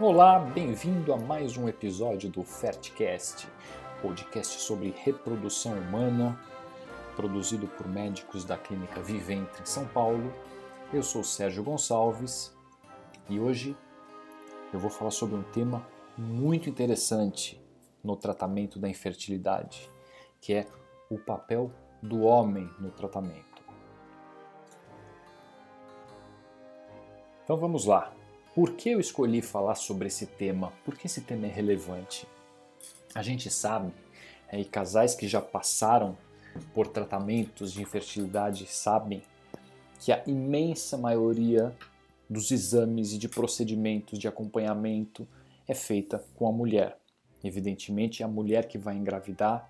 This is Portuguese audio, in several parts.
Olá, bem-vindo a mais um episódio do Fertcast, podcast sobre reprodução humana, produzido por médicos da Clínica Vivente em São Paulo. Eu sou Sérgio Gonçalves e hoje eu vou falar sobre um tema muito interessante no tratamento da infertilidade, que é o papel do homem no tratamento. Então vamos lá. Por que eu escolhi falar sobre esse tema? Por que esse tema é relevante? A gente sabe, é, e casais que já passaram por tratamentos de infertilidade sabem que a imensa maioria dos exames e de procedimentos de acompanhamento é feita com a mulher. Evidentemente, é a mulher que vai engravidar,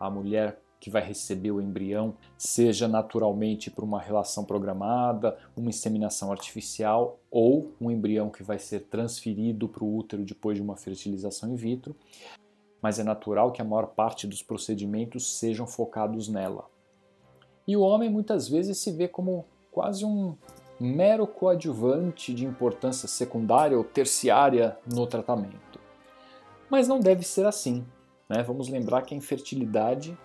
a mulher que vai receber o embrião, seja naturalmente por uma relação programada, uma inseminação artificial ou um embrião que vai ser transferido para o útero depois de uma fertilização in vitro, mas é natural que a maior parte dos procedimentos sejam focados nela. E o homem muitas vezes se vê como quase um mero coadjuvante de importância secundária ou terciária no tratamento. Mas não deve ser assim. Né? Vamos lembrar que a infertilidade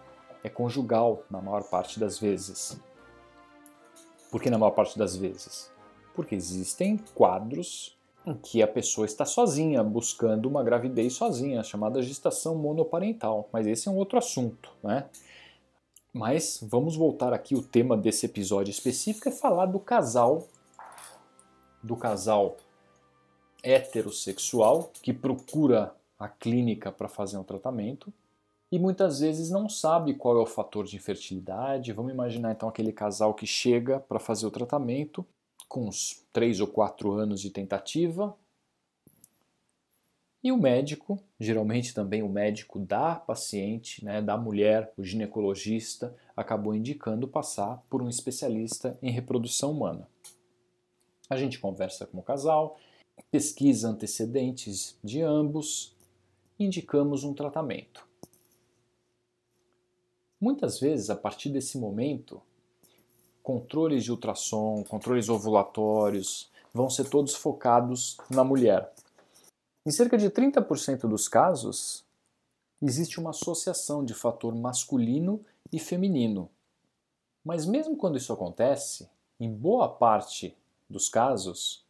é conjugal na maior parte das vezes. Por que na maior parte das vezes? Porque existem quadros em que a pessoa está sozinha, buscando uma gravidez sozinha, chamada gestação monoparental. Mas esse é um outro assunto, né? Mas vamos voltar aqui, o tema desse episódio específico é falar do casal, do casal heterossexual que procura a clínica para fazer um tratamento e muitas vezes não sabe qual é o fator de infertilidade. Vamos imaginar então aquele casal que chega para fazer o tratamento com uns 3 ou 4 anos de tentativa. E o médico, geralmente também o médico da paciente, né, da mulher, o ginecologista, acabou indicando passar por um especialista em reprodução humana. A gente conversa com o casal, pesquisa antecedentes de ambos, indicamos um tratamento. Muitas vezes, a partir desse momento, controles de ultrassom, controles ovulatórios vão ser todos focados na mulher. Em cerca de 30% dos casos, existe uma associação de fator masculino e feminino. Mas mesmo quando isso acontece, em boa parte dos casos,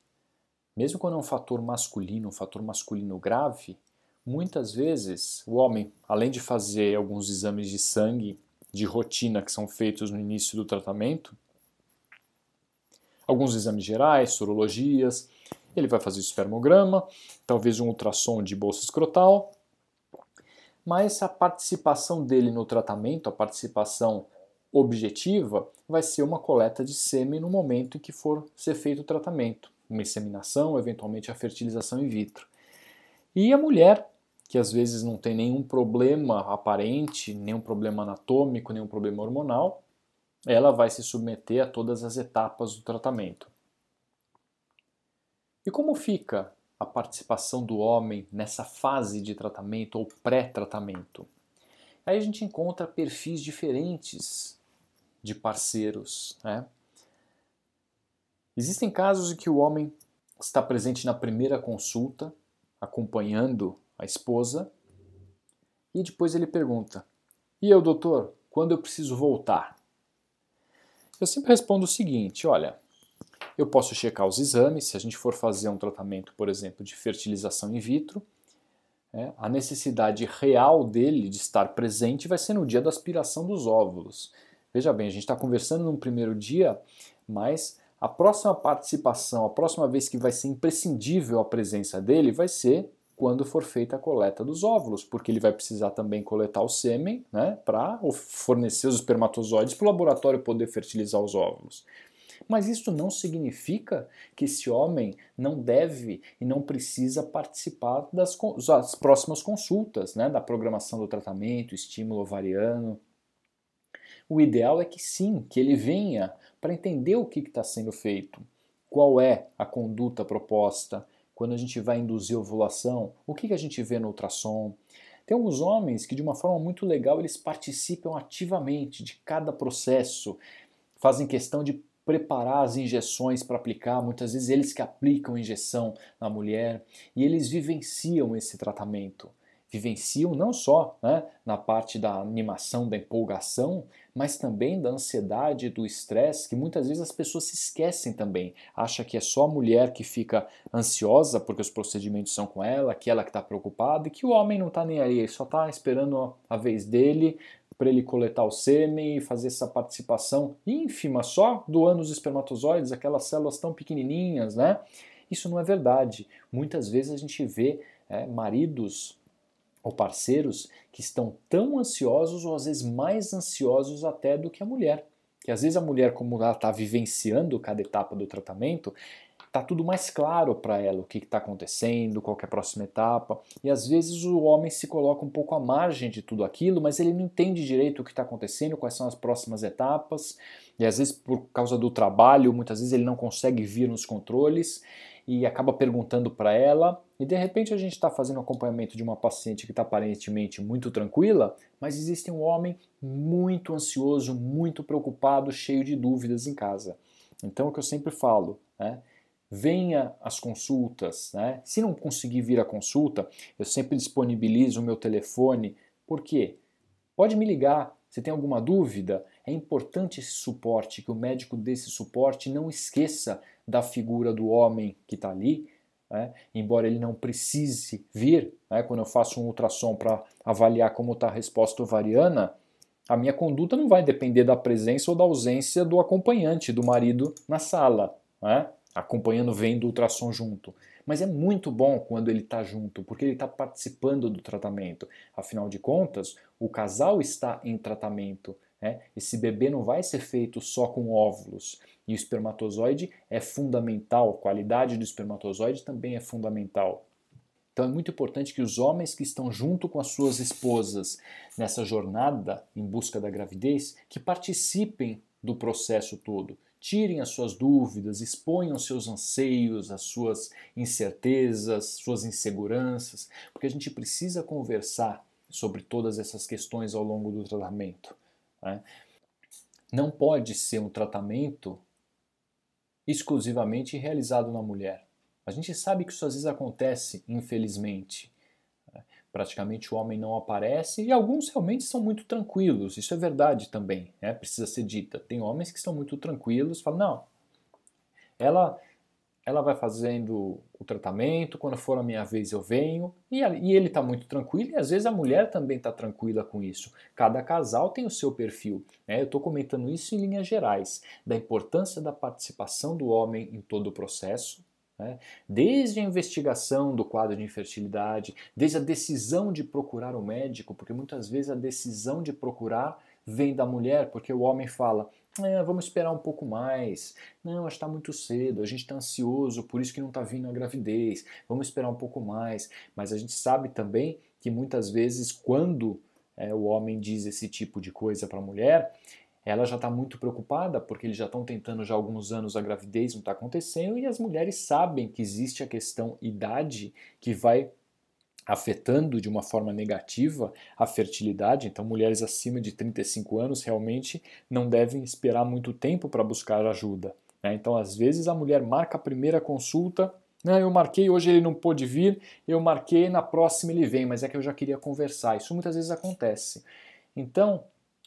mesmo quando é um fator masculino, um fator masculino grave, Muitas vezes, o homem, além de fazer alguns exames de sangue de rotina que são feitos no início do tratamento, alguns exames gerais, sorologias, ele vai fazer o espermograma, talvez um ultrassom de bolsa escrotal, mas a participação dele no tratamento, a participação objetiva, vai ser uma coleta de sêmen no momento em que for ser feito o tratamento, uma inseminação, eventualmente a fertilização in vitro. E a mulher que às vezes não tem nenhum problema aparente, nenhum problema anatômico, nenhum problema hormonal, ela vai se submeter a todas as etapas do tratamento. E como fica a participação do homem nessa fase de tratamento ou pré-tratamento? Aí a gente encontra perfis diferentes de parceiros. Né? Existem casos em que o homem está presente na primeira consulta, acompanhando a esposa, e depois ele pergunta: E eu, doutor, quando eu preciso voltar? Eu sempre respondo o seguinte: olha, eu posso checar os exames, se a gente for fazer um tratamento, por exemplo, de fertilização in vitro, é, a necessidade real dele de estar presente vai ser no dia da aspiração dos óvulos. Veja bem, a gente está conversando num primeiro dia, mas a próxima participação, a próxima vez que vai ser imprescindível a presença dele, vai ser quando for feita a coleta dos óvulos, porque ele vai precisar também coletar o sêmen né, para fornecer os espermatozoides para o laboratório poder fertilizar os óvulos. Mas isso não significa que esse homem não deve e não precisa participar das, das próximas consultas, né, da programação do tratamento, estímulo ovariano. O ideal é que sim, que ele venha para entender o que está sendo feito, qual é a conduta proposta, quando a gente vai induzir ovulação, o que, que a gente vê no ultrassom? Tem alguns homens que, de uma forma muito legal, eles participam ativamente de cada processo, fazem questão de preparar as injeções para aplicar, muitas vezes eles que aplicam injeção na mulher e eles vivenciam esse tratamento. Vivenciam não só né, na parte da animação, da empolgação, mas também da ansiedade, do estresse, que muitas vezes as pessoas se esquecem também. Acha que é só a mulher que fica ansiosa porque os procedimentos são com ela, que ela que está preocupada e que o homem não está nem aí, ele só está esperando a vez dele para ele coletar o sêmen e fazer essa participação ínfima só doando os espermatozoides, aquelas células tão pequenininhas, né? Isso não é verdade. Muitas vezes a gente vê é, maridos ou parceiros que estão tão ansiosos ou às vezes mais ansiosos até do que a mulher. Que às vezes a mulher, como ela está vivenciando cada etapa do tratamento, tá tudo mais claro para ela o que está acontecendo, qual é a próxima etapa. E às vezes o homem se coloca um pouco à margem de tudo aquilo, mas ele não entende direito o que está acontecendo, quais são as próximas etapas. E às vezes por causa do trabalho, muitas vezes ele não consegue vir nos controles e acaba perguntando para ela. E de repente a gente está fazendo acompanhamento de uma paciente que está aparentemente muito tranquila, mas existe um homem muito ansioso, muito preocupado, cheio de dúvidas em casa. Então é o que eu sempre falo, né? venha às consultas. Né? Se não conseguir vir à consulta, eu sempre disponibilizo o meu telefone. Por quê? Pode me ligar. Se tem alguma dúvida, é importante esse suporte, que o médico dê esse suporte não esqueça da figura do homem que está ali, né? embora ele não precise vir. Né? Quando eu faço um ultrassom para avaliar como está a resposta ovariana, a minha conduta não vai depender da presença ou da ausência do acompanhante, do marido na sala. Né? acompanhando, vendo o ultrassom junto. Mas é muito bom quando ele está junto, porque ele está participando do tratamento. Afinal de contas, o casal está em tratamento. Né? Esse bebê não vai ser feito só com óvulos. E o espermatozoide é fundamental, a qualidade do espermatozoide também é fundamental. Então é muito importante que os homens que estão junto com as suas esposas nessa jornada em busca da gravidez, que participem do processo todo, tirem as suas dúvidas, exponham seus anseios, as suas incertezas, suas inseguranças, porque a gente precisa conversar sobre todas essas questões ao longo do tratamento. Né? Não pode ser um tratamento exclusivamente realizado na mulher. A gente sabe que isso às vezes acontece, infelizmente praticamente o homem não aparece e alguns realmente são muito tranquilos. Isso é verdade também, né? precisa ser dita. Tem homens que estão muito tranquilos, falam não, ela ela vai fazendo o tratamento, quando for a minha vez eu venho, e, e ele está muito tranquilo, e às vezes a mulher também está tranquila com isso. Cada casal tem o seu perfil. Né? Eu estou comentando isso em linhas gerais, da importância da participação do homem em todo o processo, né? Desde a investigação do quadro de infertilidade, desde a decisão de procurar o um médico, porque muitas vezes a decisão de procurar vem da mulher, porque o homem fala: é, vamos esperar um pouco mais, não, está muito cedo, a gente está ansioso, por isso que não está vindo a gravidez, vamos esperar um pouco mais. Mas a gente sabe também que muitas vezes, quando é, o homem diz esse tipo de coisa para a mulher, ela já está muito preocupada porque eles já estão tentando já há alguns anos a gravidez não está acontecendo e as mulheres sabem que existe a questão idade que vai afetando de uma forma negativa a fertilidade. Então, mulheres acima de 35 anos realmente não devem esperar muito tempo para buscar ajuda. Né? Então, às vezes a mulher marca a primeira consulta não, eu marquei, hoje ele não pôde vir, eu marquei, na próxima ele vem, mas é que eu já queria conversar. Isso muitas vezes acontece. Então,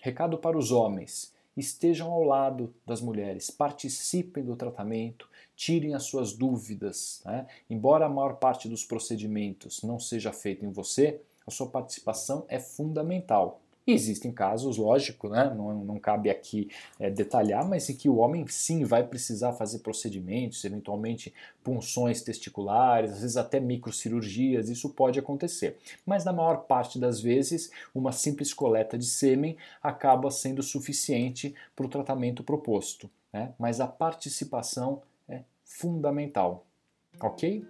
Recado para os homens: estejam ao lado das mulheres, participem do tratamento, tirem as suas dúvidas. Né? Embora a maior parte dos procedimentos não seja feita em você, a sua participação é fundamental. E existem casos, lógico, né? não, não cabe aqui é, detalhar, mas em que o homem sim vai precisar fazer procedimentos, eventualmente punções testiculares, às vezes até microcirurgias, isso pode acontecer. Mas na maior parte das vezes, uma simples coleta de sêmen acaba sendo suficiente para o tratamento proposto. Né? Mas a participação fundamental. Ok?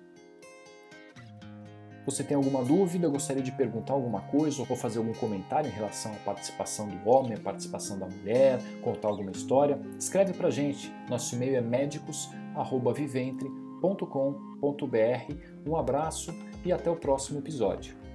Você tem alguma dúvida, gostaria de perguntar alguma coisa ou fazer algum comentário em relação à participação do homem, à participação da mulher, contar alguma história? Escreve pra gente. Nosso e-mail é médicos@viventre.com.br. Um abraço e até o próximo episódio.